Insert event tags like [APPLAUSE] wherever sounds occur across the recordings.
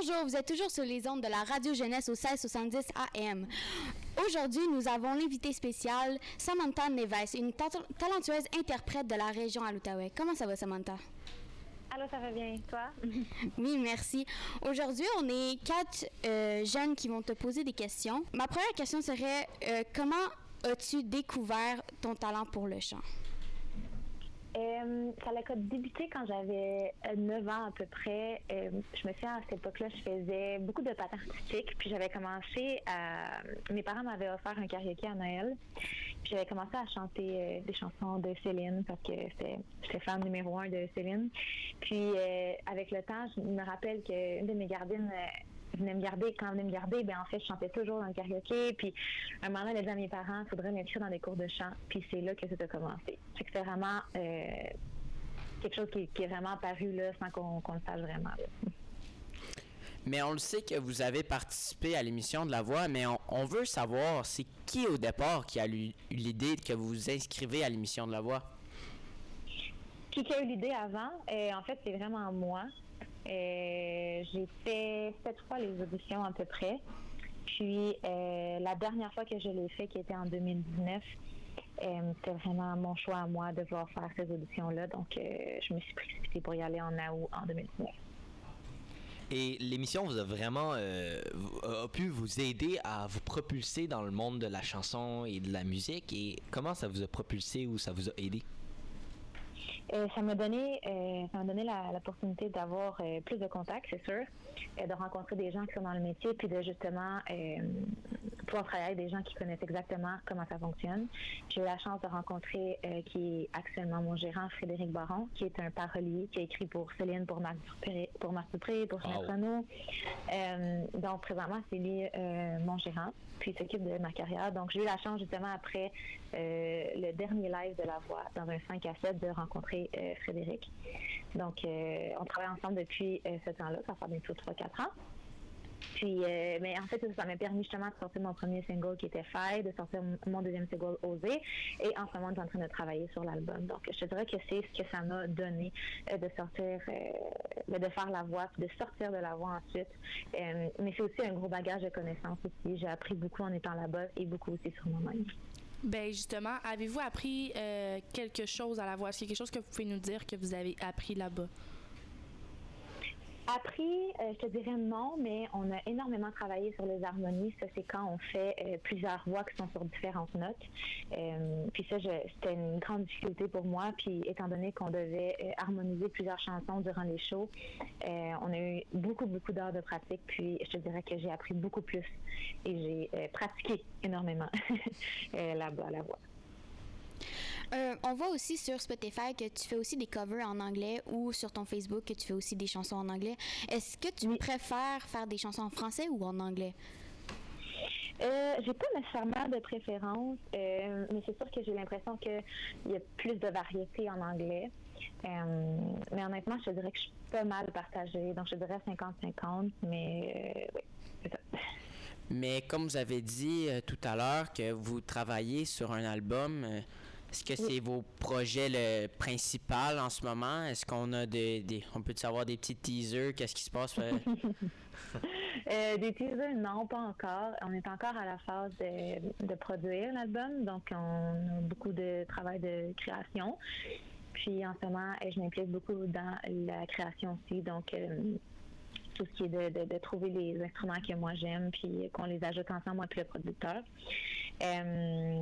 Bonjour, vous êtes toujours sur les ondes de la Radio Jeunesse au 1670 AM. Aujourd'hui, nous avons l'invité spécial Samantha Neves, une talentueuse interprète de la région à l'Outaouais. Comment ça va, Samantha? Allô, ça va bien, toi? [LAUGHS] oui, merci. Aujourd'hui, on est quatre euh, jeunes qui vont te poser des questions. Ma première question serait euh, comment as-tu découvert ton talent pour le chant? Euh, ça a débuté quand j'avais 9 ans à peu près. Euh, je me souviens à cette époque-là, je faisais beaucoup de patins artistiques. Puis j'avais commencé à. Mes parents m'avaient offert un karaoké à Noël. Puis j'avais commencé à chanter euh, des chansons de Céline parce que j'étais fan numéro un de Céline. Puis avec le temps, je me rappelle qu'une de mes gardines venait me garder. Quand elle venait me garder, ben en fait, je chantais toujours dans le karaoké. Puis un moment, elle a dit à mes parents, il faudrait m'inscrire dans des cours de chant. Puis c'est là que ça a commencé. C'est que c'est vraiment euh, quelque chose qui, est vraiment apparu là, sans qu'on le sache vraiment. Mais on le sait que vous avez participé à l'émission de La Voix, mais on, veut savoir, c'est qui au départ qui a eu l'idée que vous vous inscrivez à l'émission de La Voix? Qui a eu l'idée avant? Euh, en fait, c'est vraiment moi. Euh, j'ai fait sept fois les auditions à peu près. Puis euh, la dernière fois que je l'ai fait, qui était en 2019, euh, c'était vraiment mon choix à moi de vouloir faire ces auditions-là. Donc, je me suis précipitée pour y aller en août en 2019. Et l'émission vous a vraiment pu vous aider à vous propulser dans le monde de la chanson et de la musique? Et comment ça vous a propulsé ou ça vous a aidé? Euh, ça m'a donné, euh, ça m'a donné l'opportunité d'avoir euh, plus de contacts, c'est sûr, de rencontrer des gens qui sont dans le métier, puis de justement pouvoir travailler avec des gens qui connaissent exactement comment ça fonctionne. J'ai eu la chance de rencontrer qui est actuellement mon gérant, Frédéric Baron, qui est un parolier qui a écrit pour Céline, pour Marc Dupré, pour Marc Dupré, pour wow. donc présentement, c'est lui mon gérant, puis il s'occupe de ma carrière. Donc j'ai eu la chance justement après le dernier live de la voix dans un 5 à 7 de rencontrer euh, Frédéric. Donc, euh, on travaille ensemble depuis euh, ce temps-là, ça fait bientôt 3-4 ans. Puis, mais en fait, ça m'a permis justement de sortir mon premier single qui était Faille, de sortir mon deuxième single Osé. Et en ce moment, je suis en train de travailler sur l'album. Donc, je te dirais que c'est ce que ça m'a donné de sortir, de faire la voix, puis de sortir de la voix ensuite. mais c'est aussi un gros bagage de connaissances aussi. J'ai appris beaucoup en étant là-bas et beaucoup aussi sur moi-même. Ben justement, avez-vous appris euh, quelque chose à la voix? Est-ce qu'il y a quelque chose que vous pouvez nous dire que vous avez appris là-bas? Appris, euh, je te dirais non, mais on a énormément travaillé sur les harmonies. Ça, c'est quand on fait euh, plusieurs voix qui sont sur différentes notes. Euh, puis ça, c'était une grande difficulté pour moi. Puis étant donné qu'on devait harmoniser plusieurs chansons durant les shows, on a eu beaucoup, beaucoup d'heures de pratique. Puis je te dirais que j'ai appris beaucoup plus et j'ai pratiqué énormément là-bas, [LAUGHS] la voix. Euh, on voit aussi sur Spotify que tu fais aussi des covers en anglais ou sur ton Facebook que tu fais aussi des chansons en anglais. Est-ce que tu préfères faire des chansons en français ou en anglais? Euh, j'ai pas nécessairement de préférence, euh, mais c'est sûr que j'ai l'impression qu'il y a plus de variété en anglais. mais honnêtement, je te dirais que je suis pas mal partagée. Donc, je dirais 50-50, mais oui, c'est ça. Mais comme vous avez dit tout à l'heure que vous travaillez sur un album, est-ce que c'est vos projets le principal en ce moment? Est-ce qu'on a des, On peut savoir des petits teasers? Qu'est-ce qui se passe? [LAUGHS] Euh, des teasers, non, pas encore. On est encore à la phase de, produire l'album, donc on a beaucoup de travail de création. Puis en ce moment, je m'implique beaucoup dans la création aussi, donc euh, tout ce qui est de, trouver les instruments que moi j'aime, puis qu'on les ajoute ensemble, moi puis le producteur. Euh,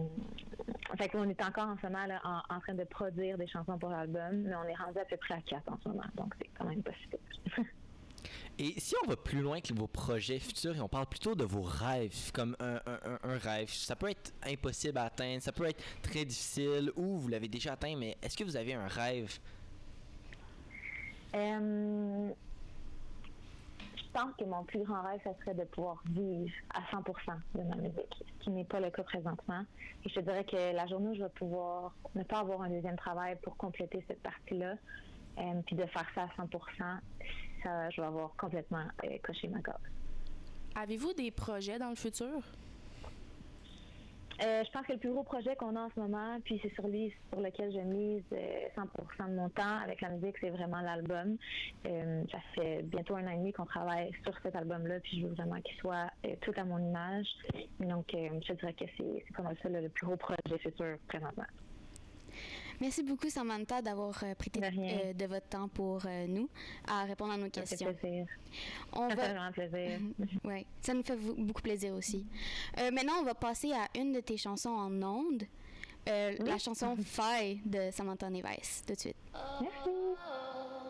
fait qu'on est encore en ce moment en, train de produire des chansons pour l'album, mais on est rendu à peu près à quatre en ce moment, donc c'est quand même possible. [LAUGHS] Et si on va plus loin que vos projets futurs et on parle plutôt de vos rêves, comme un, rêve, ça peut être impossible à atteindre, ça peut être très difficile ou vous l'avez déjà atteint, mais est-ce que vous avez un rêve? Euh, pense que mon plus grand rêve, ce serait de pouvoir vivre à 100% de ma musique, ce qui n'est pas le cas présentement. Et je dirais que la journée où je vais pouvoir ne pas avoir un deuxième travail pour compléter cette partie-là, euh, puis de faire ça à 100%, ça, je vais avoir complètement euh, coché ma corde. Avez-vous des projets dans le futur? Euh, je pense que le plus gros projet qu'on a en ce moment, puis c'est sur lui sur lequel je mise euh, 100% de mon temps avec la musique, c'est vraiment l'album. Euh, ça fait bientôt un an et demi qu'on travaille sur cet album-là, puis je veux vraiment qu'il soit euh, tout à mon image. Donc, euh, je dirais que c'est c'est mal ça le, le plus gros projet futur présentement. Merci beaucoup, Samantha, d'avoir euh, prêté De euh, de votre temps pour euh, nous à répondre à nos Ça fait questions. plaisir. On Ça va... fait vraiment plaisir. [LAUGHS] Oui, ça nous fait beaucoup plaisir aussi. Maintenant, on va passer à une de tes chansons en ondes, euh, la chanson [LAUGHS] Faille de Samantha Neves, tout de suite. Merci.